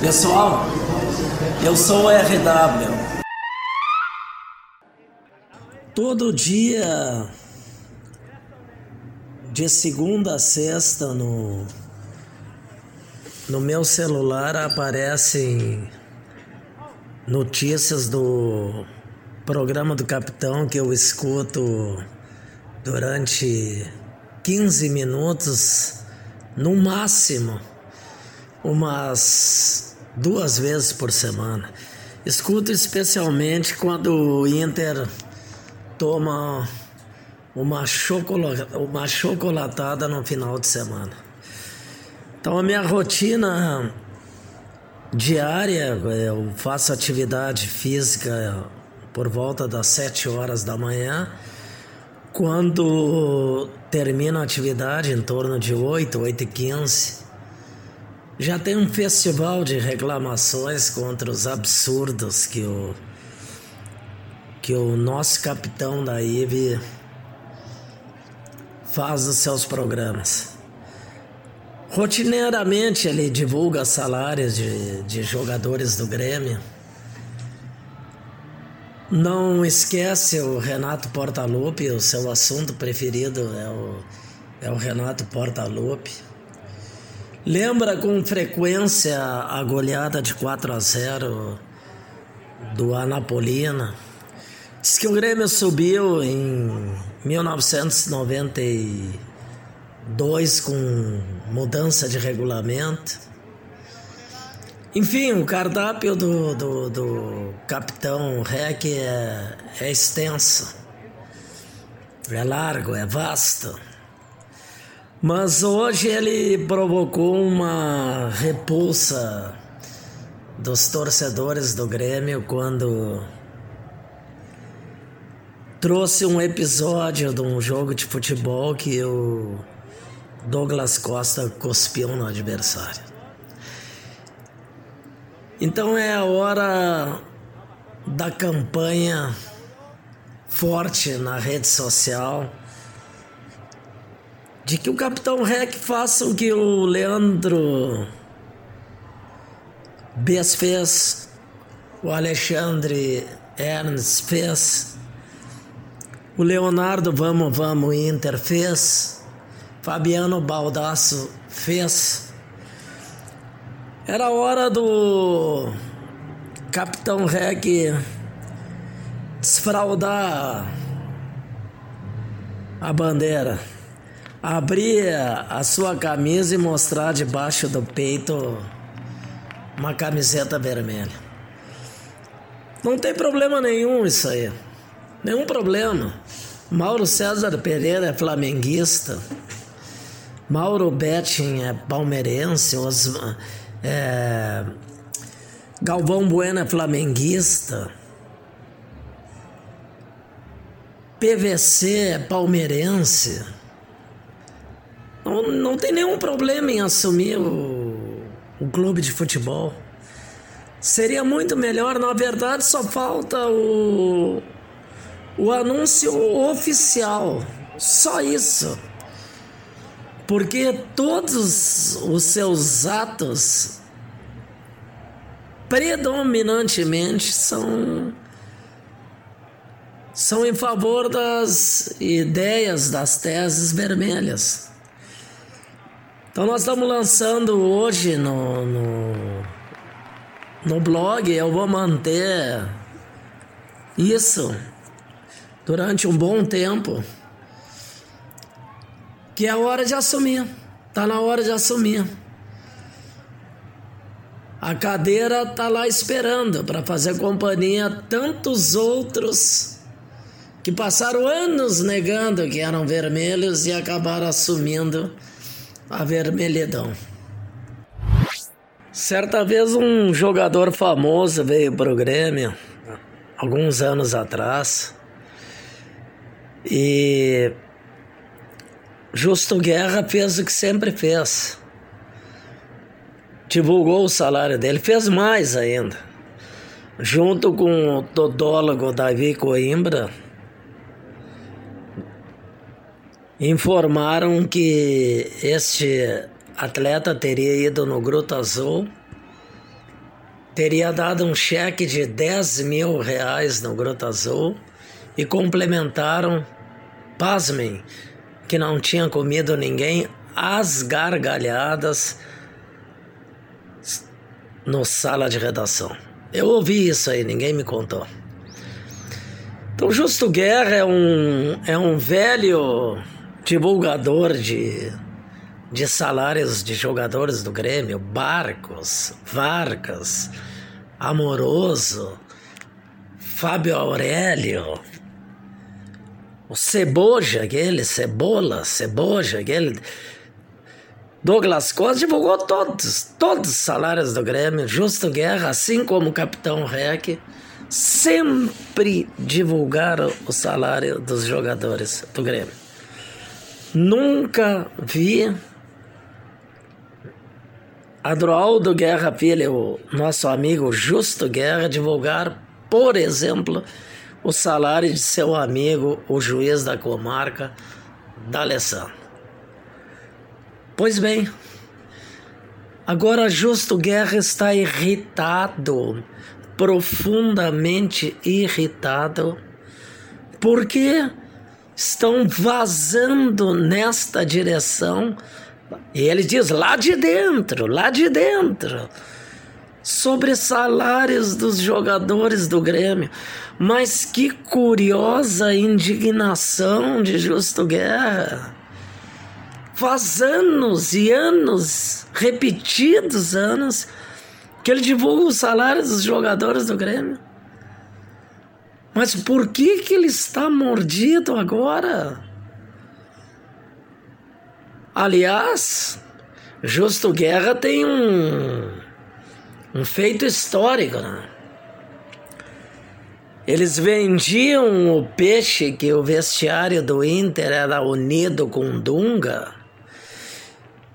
Pessoal, eu sou o RW. Todo dia, de segunda a sexta, no, no meu celular aparecem notícias do programa do Capitão que eu escuto durante 15 minutos, no máximo, umas duas vezes por semana. Escuto especialmente quando o Inter toma uma, chocolata, uma chocolatada no final de semana. Então a minha rotina diária, eu faço atividade física por volta das 7 horas da manhã. Quando termina a atividade, em torno de 8, 8 e 15, já tem um festival de reclamações contra os absurdos que o, que o nosso capitão da IVE faz nos seus programas. Rotineiramente ele divulga salários de, de jogadores do Grêmio. Não esquece o Renato Portaluppi, o seu assunto preferido é o, é o Renato Portaluppi. Lembra com frequência a goleada de 4 a 0 do Anapolina. Diz que o Grêmio subiu em 1990 dois com mudança de regulamento. Enfim, o cardápio do, do, do capitão REC é, é extenso, é largo, é vasto. Mas hoje ele provocou uma repulsa dos torcedores do Grêmio quando trouxe um episódio de um jogo de futebol que o Douglas Costa cuspiu no adversário. Então é a hora da campanha forte na rede social de que o Capitão Rec faça o que o Leandro Bess fez, o Alexandre Ernst fez, o Leonardo Vamos Vamos Inter fez, Fabiano Baldasso fez. Era hora do Capitão Reg desfraudar a bandeira, abrir a sua camisa e mostrar debaixo do peito uma camiseta vermelha. Não tem problema nenhum isso aí. Nenhum problema. Mauro César Pereira é flamenguista. Mauro Betting é palmeirense, Osman, é, Galvão Bueno é flamenguista, PVC é palmeirense. Não, não tem nenhum problema em assumir o, o clube de futebol. Seria muito melhor, na verdade, só falta o, o anúncio oficial. Só isso porque todos os seus atos predominantemente são são em favor das ideias, das teses vermelhas. Então nós estamos lançando hoje no, no, no blog, eu vou manter isso durante um bom tempo que é a hora de assumir. Tá na hora de assumir. A cadeira tá lá esperando para fazer companhia a tantos outros que passaram anos negando que eram vermelhos e acabaram assumindo a vermelhidão. Certa vez um jogador famoso veio pro Grêmio, alguns anos atrás, e Justo Guerra fez o que sempre fez. Divulgou o salário dele, fez mais ainda. junto com o todólogo Davi Coimbra, informaram que este atleta teria ido no Gruta Azul, teria dado um cheque de 10 mil reais no Gruta Azul e complementaram, pasmem, que não tinha comido ninguém, as gargalhadas no sala de redação. Eu ouvi isso aí, ninguém me contou. Então, Justo Guerra é um, é um velho divulgador de, de salários de jogadores do Grêmio, Barcos, Vargas, Amoroso, Fábio Aurélio, o Ceboja, aquele, Cebola, Ceboja, aquele. Douglas Costa divulgou todos, todos os salários do Grêmio, Justo Guerra, assim como o Capitão Rec, sempre divulgaram o salário dos jogadores do Grêmio. Nunca vi Adroaldo Guerra Filho, o nosso amigo Justo Guerra, divulgar, por exemplo, o salário de seu amigo, o juiz da comarca, D'Alessandro. Pois bem, agora Justo Guerra está irritado, profundamente irritado, porque estão vazando nesta direção. E ele diz lá de dentro, lá de dentro, sobre salários dos jogadores do Grêmio. Mas que curiosa indignação de Justo Guerra. Faz anos e anos, repetidos anos, que ele divulga os salários dos jogadores do Grêmio. Mas por que, que ele está mordido agora? Aliás, Justo Guerra tem um, um feito histórico. Né? Eles vendiam o peixe que o vestiário do Inter era unido com Dunga.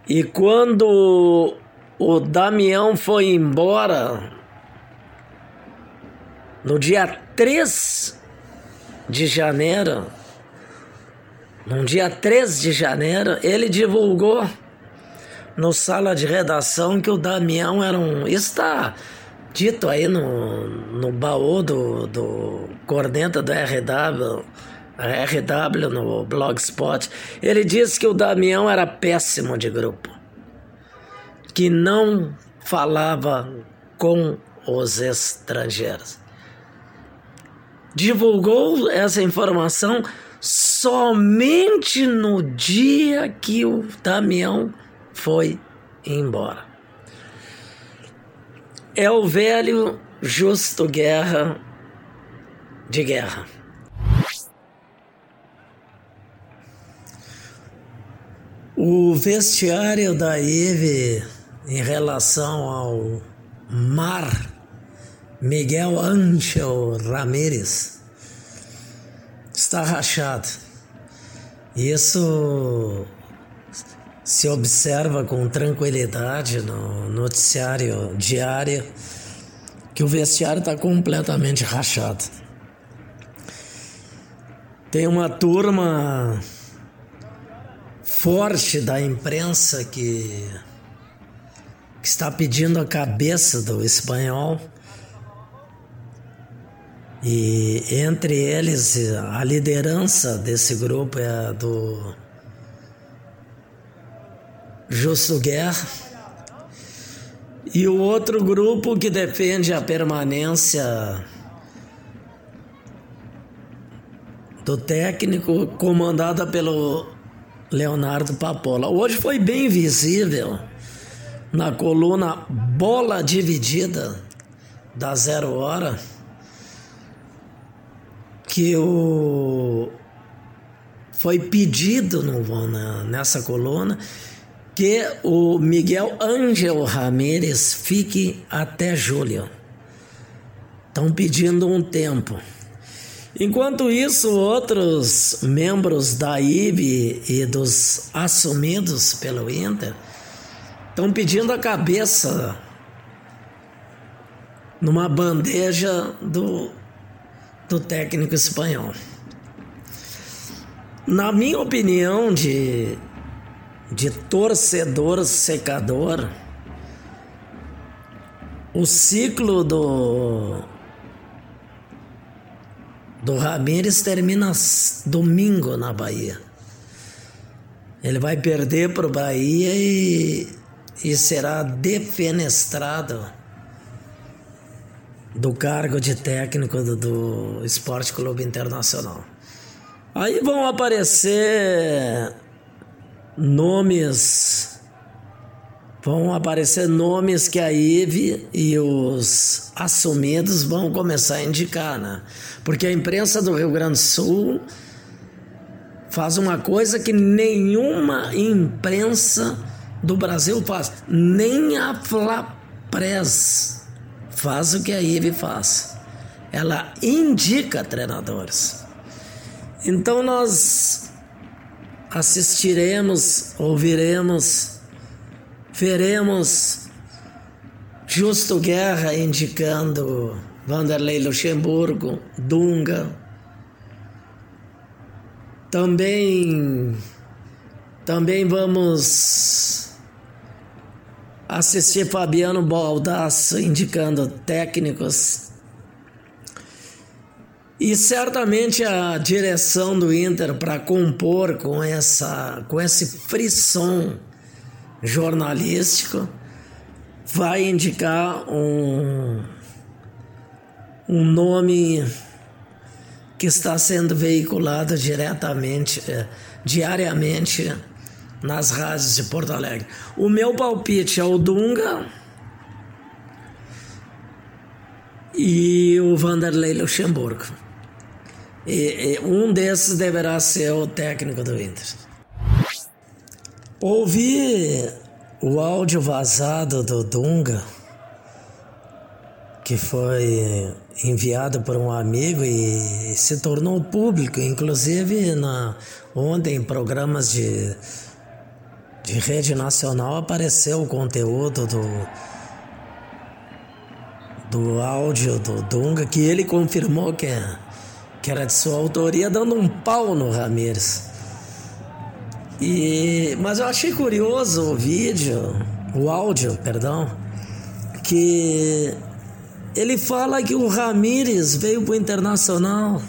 E quando o Damião foi embora, no dia 3 de janeiro, no dia 3 de janeiro, ele divulgou no sala de redação que o Damião era um. Está dito aí no, no baú do, do corneta do RW, RW no Blogspot. Ele disse que o Damião era péssimo de grupo, que não falava com os estrangeiros divulgou essa informação somente no dia que o Damião foi embora. É o velho justo guerra de guerra. O vestiário da Eve em relação ao mar Miguel Angel Ramírez está rachado. Isso se observa com tranquilidade no noticiário diário que o vestiário está completamente rachado. Tem uma turma forte da imprensa que, que está pedindo a cabeça do espanhol e entre eles, a liderança desse grupo é a do Justo Guerra. E o outro grupo que defende a permanência do técnico, comandada pelo Leonardo Papola. Hoje foi bem visível na coluna Bola Dividida da Zero Hora que o foi pedido no, na, nessa coluna que o Miguel Ângelo Ramírez fique até julho. Estão pedindo um tempo. Enquanto isso, outros membros da IB e dos assumidos pelo Inter estão pedindo a cabeça numa bandeja do, do técnico espanhol. Na minha opinião, de, de torcedor secador, o ciclo do, do Ramires termina domingo na Bahia. Ele vai perder para o Bahia e, e será defenestrado do cargo de técnico do, do Esporte Clube Internacional. Aí vão aparecer nomes, vão aparecer nomes que a IVE e os assumidos vão começar a indicar, né? Porque a imprensa do Rio Grande do Sul faz uma coisa que nenhuma imprensa do Brasil faz, nem a Flapress faz o que a IVE faz. Ela indica treinadores. Então nós assistiremos, ouviremos, veremos Justo Guerra indicando Vanderlei Luxemburgo, Dunga. Também também vamos assistir Fabiano Baldasso indicando técnicos e certamente a direção do Inter para compor com essa com esse frisson jornalístico vai indicar um um nome que está sendo veiculado diretamente eh, diariamente nas rádios de Porto Alegre. O meu palpite é o Dunga e o Vanderlei Luxemburgo. E, e um desses deverá ser o técnico do Inter. Ouvi o áudio vazado do Dunga, que foi enviado por um amigo e se tornou público, inclusive na, ontem em programas de, de rede nacional apareceu o conteúdo do, do áudio do Dunga, que ele confirmou que é que era de sua autoria, dando um pau no Ramires. E, mas eu achei curioso o vídeo, o áudio, perdão, que ele fala que o Ramires veio para o Internacional.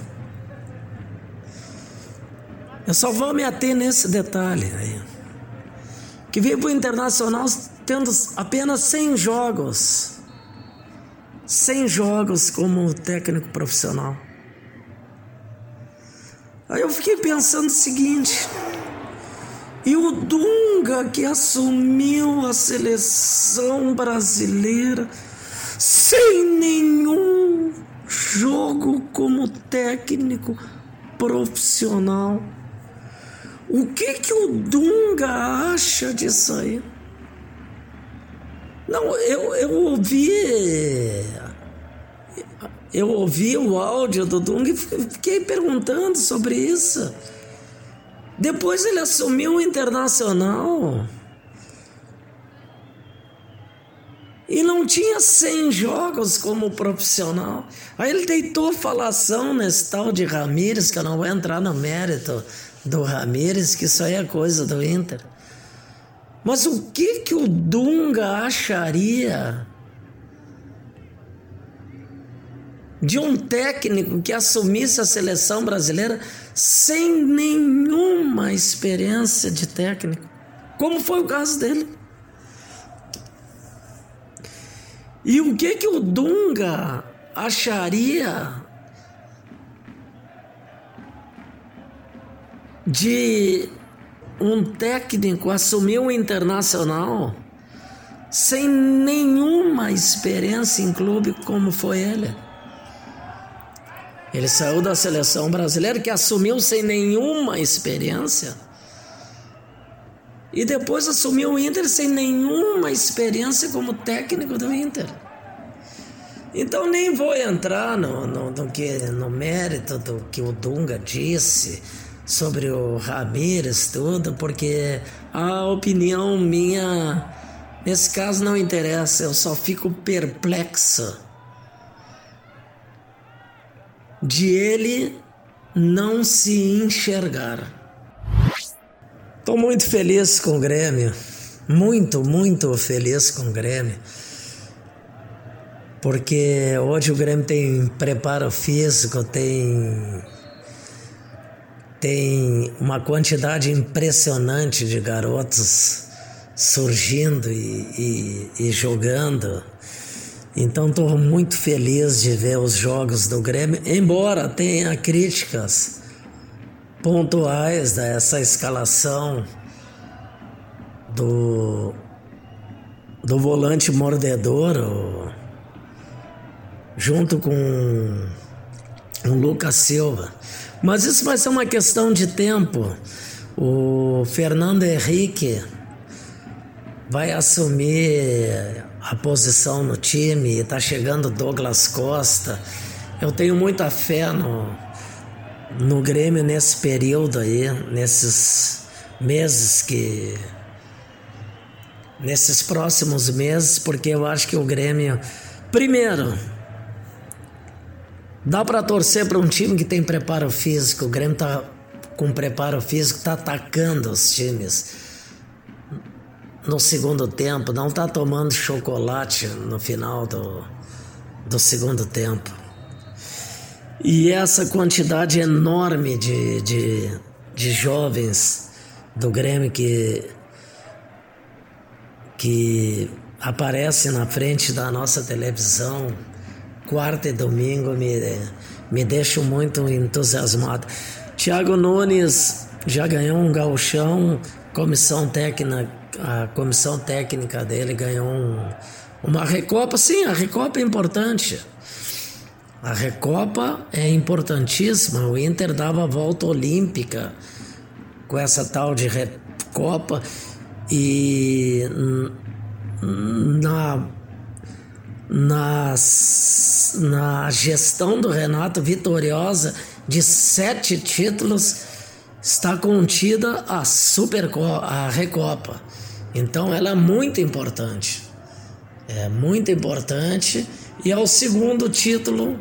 Eu só vou me ater nesse detalhe aí. Que veio para o Internacional tendo apenas 100 jogos. 100 jogos como técnico profissional. Aí eu fiquei pensando o seguinte: e o Dunga que assumiu a seleção brasileira sem nenhum jogo como técnico profissional. O que que o Dunga acha disso aí? Não, eu, eu ouvi eu ouvi o áudio do Dung e fiquei perguntando sobre isso. Depois ele assumiu o Internacional. E não tinha 100 jogos como profissional. Aí ele deitou falação nesse tal de Ramires, que eu não vou entrar no mérito do Ramires, que isso aí é coisa do Inter. Mas o que que o Dunga acharia de um técnico que assumisse a seleção brasileira sem nenhuma experiência de técnico, como foi o caso dele. E o que que o Dunga acharia de um técnico assumir um internacional sem nenhuma experiência em clube como foi ele? Ele saiu da seleção brasileira que assumiu sem nenhuma experiência. E depois assumiu o Inter sem nenhuma experiência como técnico do Inter. Então nem vou entrar no, no, no, que, no mérito do que o Dunga disse sobre o Ramires, tudo, porque a opinião minha nesse caso não interessa, eu só fico perplexo de ele não se enxergar. Estou muito feliz com o Grêmio, muito, muito feliz com o Grêmio, porque hoje o Grêmio tem preparo físico, tem tem uma quantidade impressionante de garotos surgindo e, e, e jogando. Então estou muito feliz de ver os jogos do Grêmio, embora tenha críticas pontuais dessa escalação do, do volante mordedor junto com o Lucas Silva. Mas isso vai ser uma questão de tempo. O Fernando Henrique vai assumir a posição no time, está chegando Douglas Costa. Eu tenho muita fé no, no Grêmio nesse período aí, nesses meses que. nesses próximos meses, porque eu acho que o Grêmio. Primeiro, dá para torcer para um time que tem preparo físico. O Grêmio tá com preparo físico, tá atacando os times no segundo tempo, não está tomando chocolate no final do, do segundo tempo. E essa quantidade enorme de, de, de jovens do Grêmio que, que aparece na frente da nossa televisão, quarta e domingo, me, me deixam muito entusiasmado. Tiago Nunes já ganhou um galchão, comissão técnica a comissão técnica dele ganhou um, uma Recopa. Sim, a Recopa é importante. A Recopa é importantíssima. O Inter dava a volta olímpica com essa tal de Recopa e na, nas, na gestão do Renato vitoriosa de sete títulos está contida a Super a Recopa. Então ela é muito importante. É muito importante e é o segundo título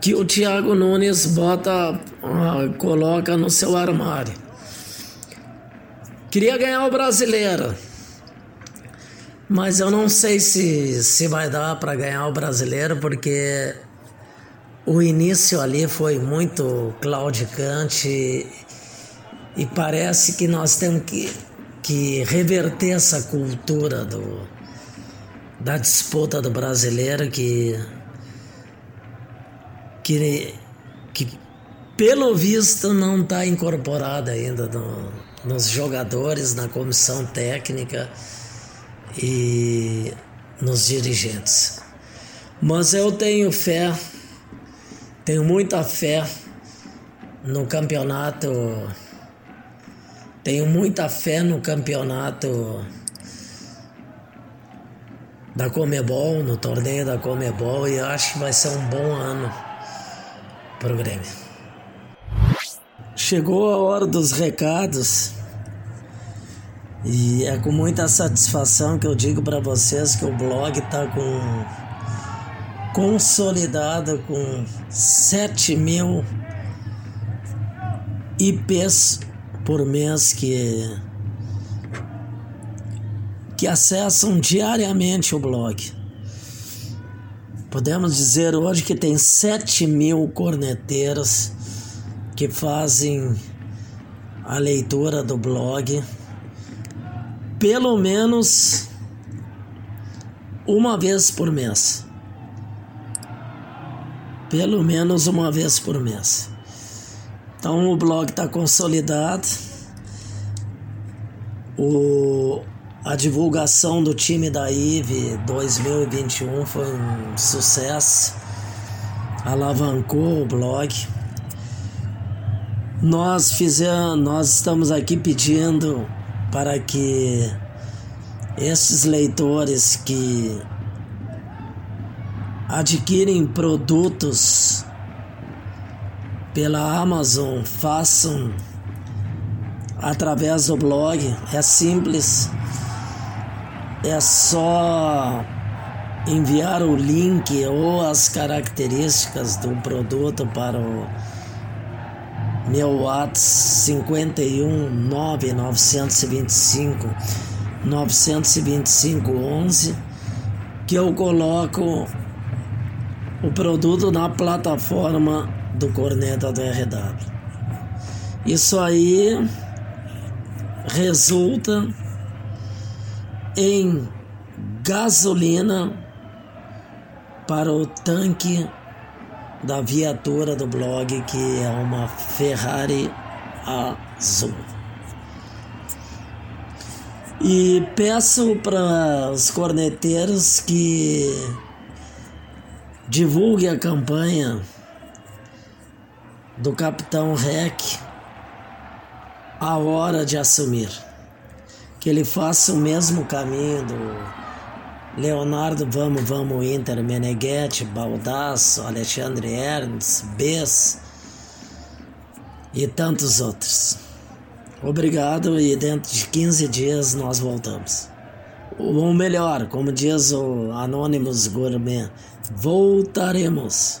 que o Thiago Nunes bota, uh, coloca no seu armário. Queria ganhar o brasileiro, mas eu não sei se, se vai dar para ganhar o brasileiro, porque o início ali foi muito claudicante e parece que nós temos que, que reverter essa cultura do, da disputa do brasileiro que, que, que pelo visto não está incorporada ainda no, nos jogadores, na comissão técnica e nos dirigentes. Mas eu tenho fé, tenho muita fé no campeonato tenho muita fé no campeonato da Comebol, no torneio da Comebol, e acho que vai ser um bom ano para o Grêmio. Chegou a hora dos recados. E é com muita satisfação que eu digo para vocês que o blog está com consolidado com 7 mil IPs por mês que que acessam diariamente o blog. Podemos dizer hoje que tem 7 mil corneteiros que fazem a leitura do blog pelo menos uma vez por mês. Pelo menos uma vez por mês. Então o blog está consolidado. O, a divulgação do time da IVE 2021 foi um sucesso. Alavancou o blog. Nós fizemos, nós estamos aqui pedindo para que esses leitores que adquirem produtos pela Amazon, façam através do blog. É simples. É só enviar o link ou as características do produto para o meu WhatsApp 51 925 925 11 que eu coloco o produto na plataforma do Corneta do RW. Isso aí resulta em gasolina para o tanque da viatura do blog, que é uma Ferrari azul. E peço para os corneteiros que divulguem a campanha do Capitão Rec a hora de assumir. Que ele faça o mesmo caminho do Leonardo Vamos Vamos Inter, Meneghetti, Baldasso, Alexandre Ernst, Bess e tantos outros. Obrigado e dentro de 15 dias nós voltamos. Ou melhor, como diz o Anonymous Gourmet, voltaremos.